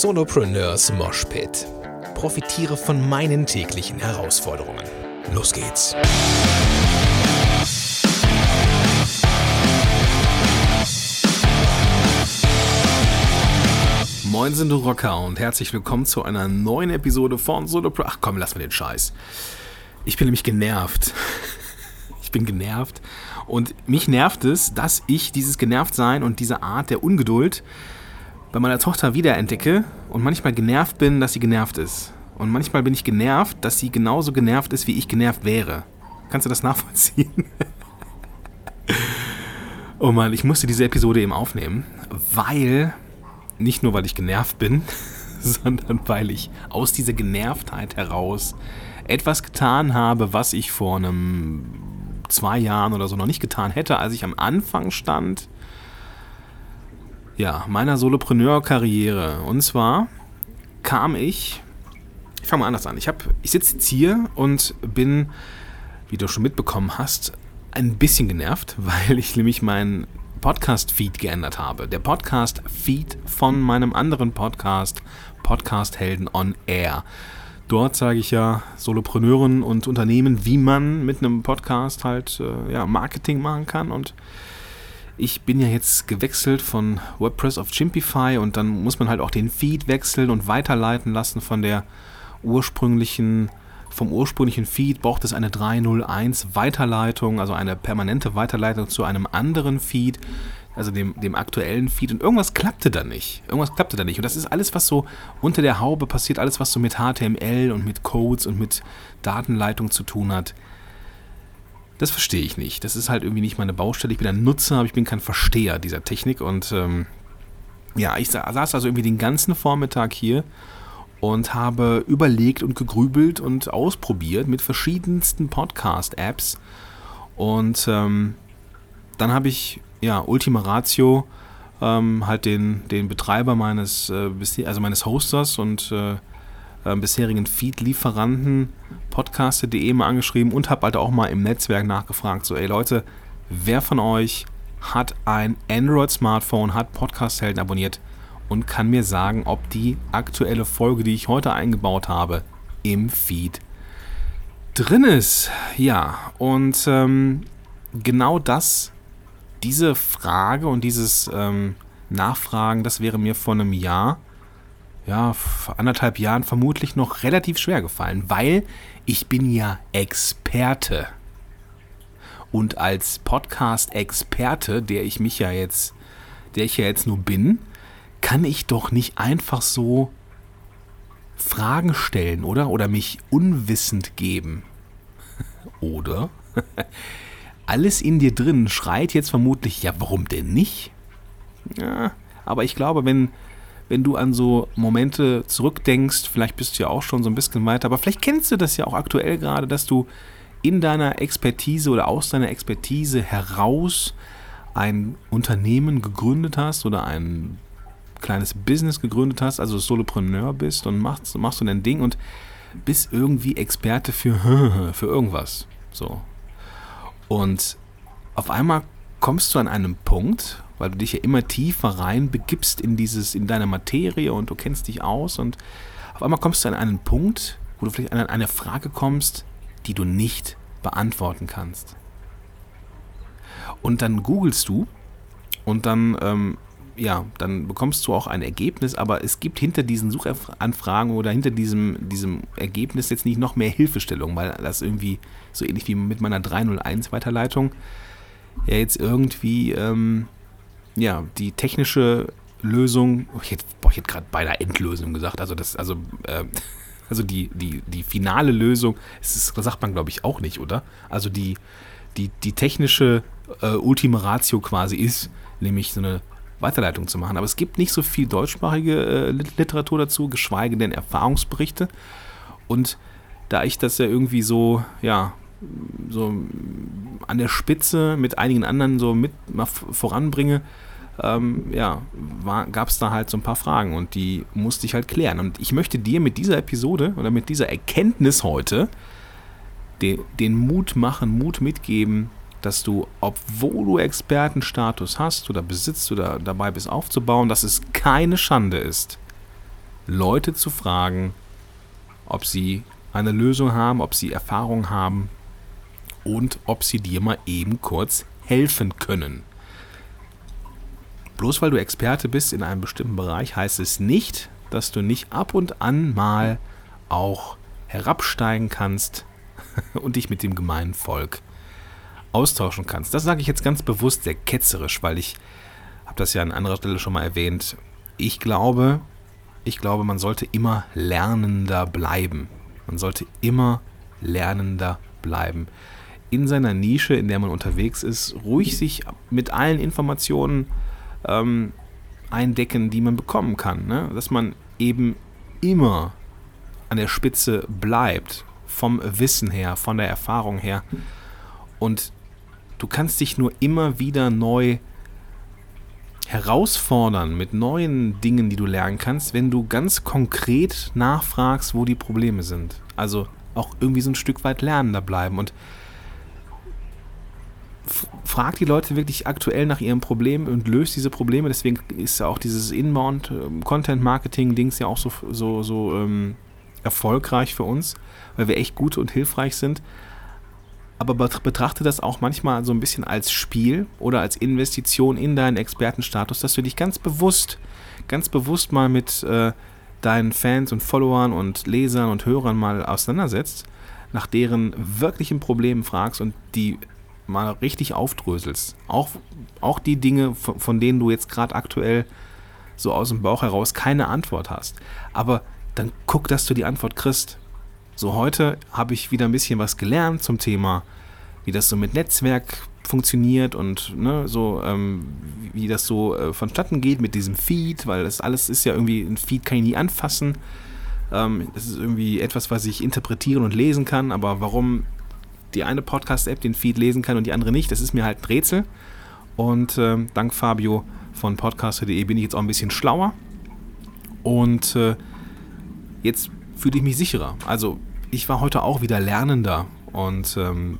Solopreneurs Moshpit. Profitiere von meinen täglichen Herausforderungen. Los geht's. Moin sind du Rocker und herzlich willkommen zu einer neuen Episode von Solopreneur. Ach komm, lass mir den Scheiß. Ich bin nämlich genervt. Ich bin genervt. Und mich nervt es, dass ich dieses Genervtsein und diese Art der Ungeduld bei meiner Tochter wiederentdecke und manchmal genervt bin, dass sie genervt ist. Und manchmal bin ich genervt, dass sie genauso genervt ist, wie ich genervt wäre. Kannst du das nachvollziehen? oh Mann, ich musste diese Episode eben aufnehmen, weil, nicht nur weil ich genervt bin, sondern weil ich aus dieser Genervtheit heraus etwas getan habe, was ich vor einem zwei Jahren oder so noch nicht getan hätte, als ich am Anfang stand ja, meiner Solopreneur-Karriere. Und zwar kam ich, ich fange mal anders an. Ich, ich sitze jetzt hier und bin, wie du schon mitbekommen hast, ein bisschen genervt, weil ich nämlich meinen Podcast-Feed geändert habe. Der Podcast-Feed von meinem anderen Podcast, Podcast Helden on Air. Dort zeige ich ja Solopreneuren und Unternehmen, wie man mit einem Podcast halt äh, ja, Marketing machen kann und ich bin ja jetzt gewechselt von WordPress auf Chimpify und dann muss man halt auch den Feed wechseln und weiterleiten lassen von der ursprünglichen vom ursprünglichen Feed braucht es eine 301 Weiterleitung, also eine permanente Weiterleitung zu einem anderen Feed, also dem, dem aktuellen Feed. Und irgendwas klappte da nicht. Irgendwas klappte da nicht. Und das ist alles, was so unter der Haube passiert, alles, was so mit HTML und mit Codes und mit Datenleitung zu tun hat. Das verstehe ich nicht. Das ist halt irgendwie nicht meine Baustelle. Ich bin ein Nutzer, aber ich bin kein Versteher dieser Technik. Und ähm, ja, ich saß also irgendwie den ganzen Vormittag hier und habe überlegt und gegrübelt und ausprobiert mit verschiedensten Podcast-Apps. Und ähm, dann habe ich, ja, Ultima Ratio, ähm, halt den, den Betreiber meines, äh, also meines Hosters und äh, äh, bisherigen Feed-Lieferanten podcaster.de mal angeschrieben und habe halt auch mal im Netzwerk nachgefragt, so ey Leute, wer von euch hat ein Android-Smartphone, hat Podcast-Helden abonniert und kann mir sagen, ob die aktuelle Folge, die ich heute eingebaut habe, im Feed drin ist. Ja, und ähm, genau das, diese Frage und dieses ähm, Nachfragen, das wäre mir vor einem Jahr ja, vor anderthalb Jahren vermutlich noch relativ schwer gefallen, weil ich bin ja Experte. Und als Podcast-Experte, der ich mich ja jetzt, der ich ja jetzt nur bin, kann ich doch nicht einfach so Fragen stellen, oder? Oder mich unwissend geben. oder? Alles in dir drin schreit jetzt vermutlich, ja, warum denn nicht? Ja, aber ich glaube, wenn, wenn du an so Momente zurückdenkst, vielleicht bist du ja auch schon so ein bisschen weiter, aber vielleicht kennst du das ja auch aktuell gerade, dass du in deiner Expertise oder aus deiner Expertise heraus ein Unternehmen gegründet hast oder ein kleines Business gegründet hast, also Solopreneur bist und machst, machst du dein Ding und bist irgendwie Experte für, für irgendwas. So. Und auf einmal kommst du an einen Punkt, weil du dich ja immer tiefer rein begibst in dieses, in deine Materie und du kennst dich aus und auf einmal kommst du an einen Punkt, wo du vielleicht an eine Frage kommst, die du nicht beantworten kannst. Und dann googelst du und dann, ähm, ja, dann bekommst du auch ein Ergebnis, aber es gibt hinter diesen Suchanfragen oder hinter diesem, diesem Ergebnis jetzt nicht noch mehr Hilfestellung, weil das irgendwie so ähnlich wie mit meiner 301 Weiterleitung ja jetzt irgendwie ähm, ja, die technische Lösung, ich hätte, ich hätte gerade beinahe Endlösung gesagt, also das, also, äh, also die, die, die finale Lösung, das, das sagt man glaube ich auch nicht, oder? Also die, die, die technische äh, Ultima Ratio quasi ist, nämlich so eine Weiterleitung zu machen. Aber es gibt nicht so viel deutschsprachige äh, Literatur dazu, geschweige denn Erfahrungsberichte. Und da ich das ja irgendwie so, ja, so an der Spitze mit einigen anderen so mit mal voranbringe, ähm, ja, gab es da halt so ein paar Fragen und die musste ich halt klären. Und ich möchte dir mit dieser Episode oder mit dieser Erkenntnis heute den, den Mut machen, Mut mitgeben, dass du, obwohl du Expertenstatus hast oder besitzt oder dabei bist aufzubauen, dass es keine Schande ist, Leute zu fragen, ob sie eine Lösung haben, ob sie Erfahrung haben und ob sie dir mal eben kurz helfen können. Bloß weil du Experte bist in einem bestimmten Bereich, heißt es nicht, dass du nicht ab und an mal auch herabsteigen kannst und dich mit dem gemeinen Volk austauschen kannst. Das sage ich jetzt ganz bewusst sehr ketzerisch, weil ich habe das ja an anderer Stelle schon mal erwähnt. Ich glaube, ich glaube, man sollte immer lernender bleiben. Man sollte immer lernender bleiben. In seiner Nische, in der man unterwegs ist, ruhig sich mit allen Informationen ähm, eindecken, die man bekommen kann. Ne? Dass man eben immer an der Spitze bleibt, vom Wissen her, von der Erfahrung her. Und du kannst dich nur immer wieder neu herausfordern mit neuen Dingen, die du lernen kannst, wenn du ganz konkret nachfragst, wo die Probleme sind. Also auch irgendwie so ein Stück weit lernender bleiben und frag die Leute wirklich aktuell nach ihren Problemen und löst diese Probleme. Deswegen ist ja auch dieses Inbound-Content-Marketing-Dings ja auch so, so, so ähm, erfolgreich für uns, weil wir echt gut und hilfreich sind. Aber betrachte das auch manchmal so ein bisschen als Spiel oder als Investition in deinen Expertenstatus, dass du dich ganz bewusst, ganz bewusst mal mit äh, deinen Fans und Followern und Lesern und Hörern mal auseinandersetzt, nach deren wirklichen Problemen fragst und die mal richtig aufdröselst. Auch, auch die Dinge, von, von denen du jetzt gerade aktuell so aus dem Bauch heraus keine Antwort hast. Aber dann guck, dass du die Antwort kriegst. So heute habe ich wieder ein bisschen was gelernt zum Thema, wie das so mit Netzwerk funktioniert und ne, so ähm, wie das so äh, vonstatten geht mit diesem Feed, weil das alles ist ja irgendwie ein Feed kann ich nie anfassen. Ähm, das ist irgendwie etwas, was ich interpretieren und lesen kann, aber warum die eine Podcast-App den Feed lesen kann und die andere nicht, das ist mir halt ein Rätsel. Und äh, dank Fabio von podcaster.de bin ich jetzt auch ein bisschen schlauer. Und äh, jetzt fühle ich mich sicherer. Also ich war heute auch wieder Lernender und ähm,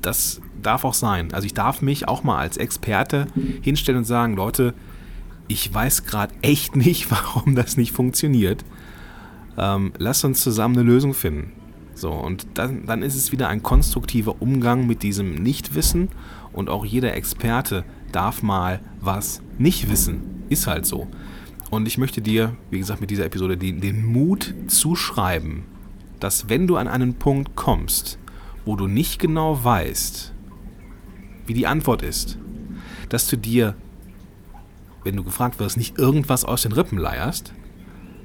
das darf auch sein. Also ich darf mich auch mal als Experte hinstellen und sagen, Leute, ich weiß gerade echt nicht, warum das nicht funktioniert. Ähm, lasst uns zusammen eine Lösung finden. So, und dann, dann ist es wieder ein konstruktiver Umgang mit diesem Nichtwissen und auch jeder Experte darf mal was nicht wissen. Ist halt so. Und ich möchte dir, wie gesagt, mit dieser Episode den, den Mut zuschreiben, dass wenn du an einen Punkt kommst, wo du nicht genau weißt, wie die Antwort ist, dass du dir, wenn du gefragt wirst, nicht irgendwas aus den Rippen leierst,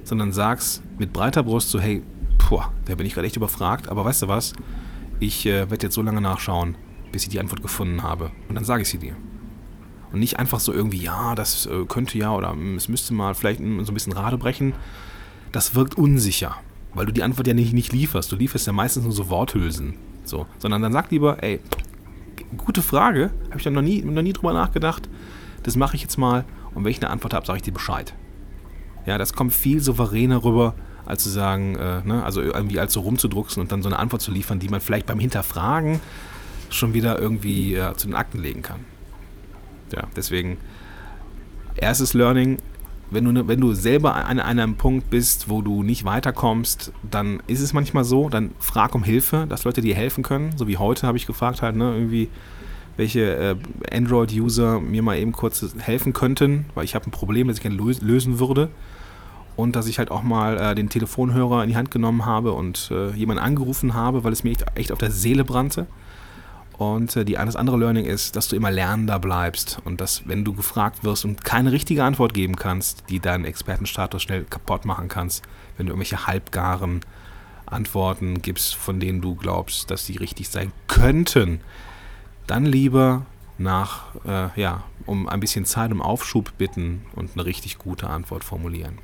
sondern sagst mit breiter Brust so, hey, Puh, da bin ich gerade echt überfragt. Aber weißt du was? Ich äh, werde jetzt so lange nachschauen, bis ich die Antwort gefunden habe. Und dann sage ich sie dir. Und nicht einfach so irgendwie, ja, das äh, könnte ja oder hm, es müsste mal vielleicht hm, so ein bisschen Rade brechen. Das wirkt unsicher, weil du die Antwort ja nicht, nicht lieferst. Du lieferst ja meistens nur so Worthülsen. So. Sondern dann sag lieber, ey, gute Frage, habe ich da noch nie, noch nie drüber nachgedacht. Das mache ich jetzt mal. Und wenn ich eine Antwort habe, sage ich dir Bescheid. Ja, das kommt viel souveräner rüber, als zu sagen, äh, ne, also irgendwie als so rumzudrucksen und dann so eine Antwort zu liefern, die man vielleicht beim Hinterfragen schon wieder irgendwie äh, zu den Akten legen kann. Ja, deswegen erstes Learning, wenn du, ne, wenn du selber an einem Punkt bist, wo du nicht weiterkommst, dann ist es manchmal so, dann frag um Hilfe, dass Leute dir helfen können. So wie heute habe ich gefragt halt, ne, irgendwie, welche äh, Android-User mir mal eben kurz helfen könnten, weil ich habe ein Problem, das ich gerne lösen würde und dass ich halt auch mal äh, den Telefonhörer in die Hand genommen habe und äh, jemanden angerufen habe, weil es mir echt, echt auf der Seele brannte. Und äh, die, das andere Learning ist, dass du immer lernender bleibst und dass, wenn du gefragt wirst und keine richtige Antwort geben kannst, die deinen Expertenstatus schnell kaputt machen kannst, wenn du irgendwelche halbgaren Antworten gibst, von denen du glaubst, dass sie richtig sein könnten, dann lieber nach, äh, ja, um ein bisschen Zeit um Aufschub bitten und eine richtig gute Antwort formulieren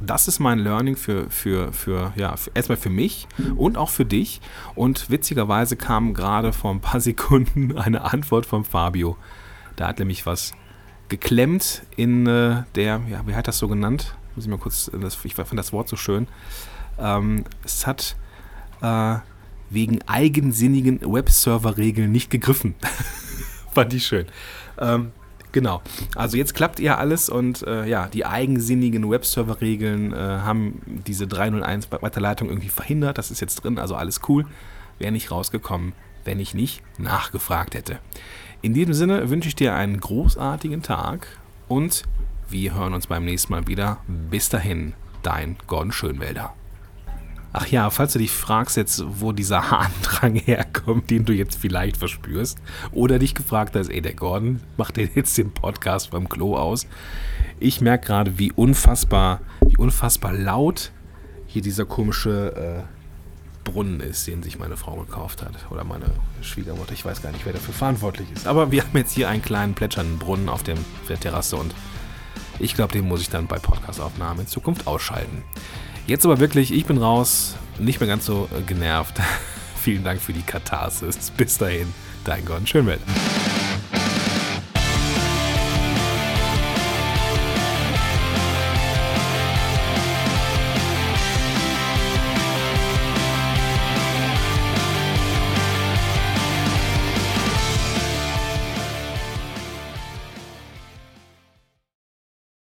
das ist mein Learning für, für, für ja, für, erstmal für mich und auch für dich. Und witzigerweise kam gerade vor ein paar Sekunden eine Antwort von Fabio. Da hat nämlich was geklemmt in äh, der, ja, wie hat das so genannt? Muss ich mal kurz, äh, das, ich fand das Wort so schön. Ähm, es hat äh, wegen eigensinnigen Webserver-Regeln nicht gegriffen. fand ich schön. Ähm, Genau. Also jetzt klappt ja alles und äh, ja, die eigensinnigen Webserver-Regeln äh, haben diese 301 Weiterleitung irgendwie verhindert. Das ist jetzt drin, also alles cool. Wäre nicht rausgekommen, wenn ich nicht nachgefragt hätte. In diesem Sinne wünsche ich dir einen großartigen Tag und wir hören uns beim nächsten Mal wieder. Bis dahin, dein Gordon Schönwälder. Ach ja, falls du dich fragst jetzt, wo dieser Harndrang herkommt, den du jetzt vielleicht verspürst, oder dich gefragt hast, ey, der Gordon macht den jetzt den Podcast beim Klo aus. Ich merke gerade, wie unfassbar, wie unfassbar laut hier dieser komische äh, Brunnen ist, den sich meine Frau gekauft hat. Oder meine Schwiegermutter. Ich weiß gar nicht, wer dafür verantwortlich ist. Aber wir haben jetzt hier einen kleinen plätschernden Brunnen auf, dem, der Terrasse und ich glaube, den muss ich dann bei Podcastaufnahmen in Zukunft ausschalten. Jetzt aber wirklich, ich bin raus, nicht mehr ganz so äh, genervt. Vielen Dank für die Katharsis. Bis dahin, dein Gordon Schönwelt.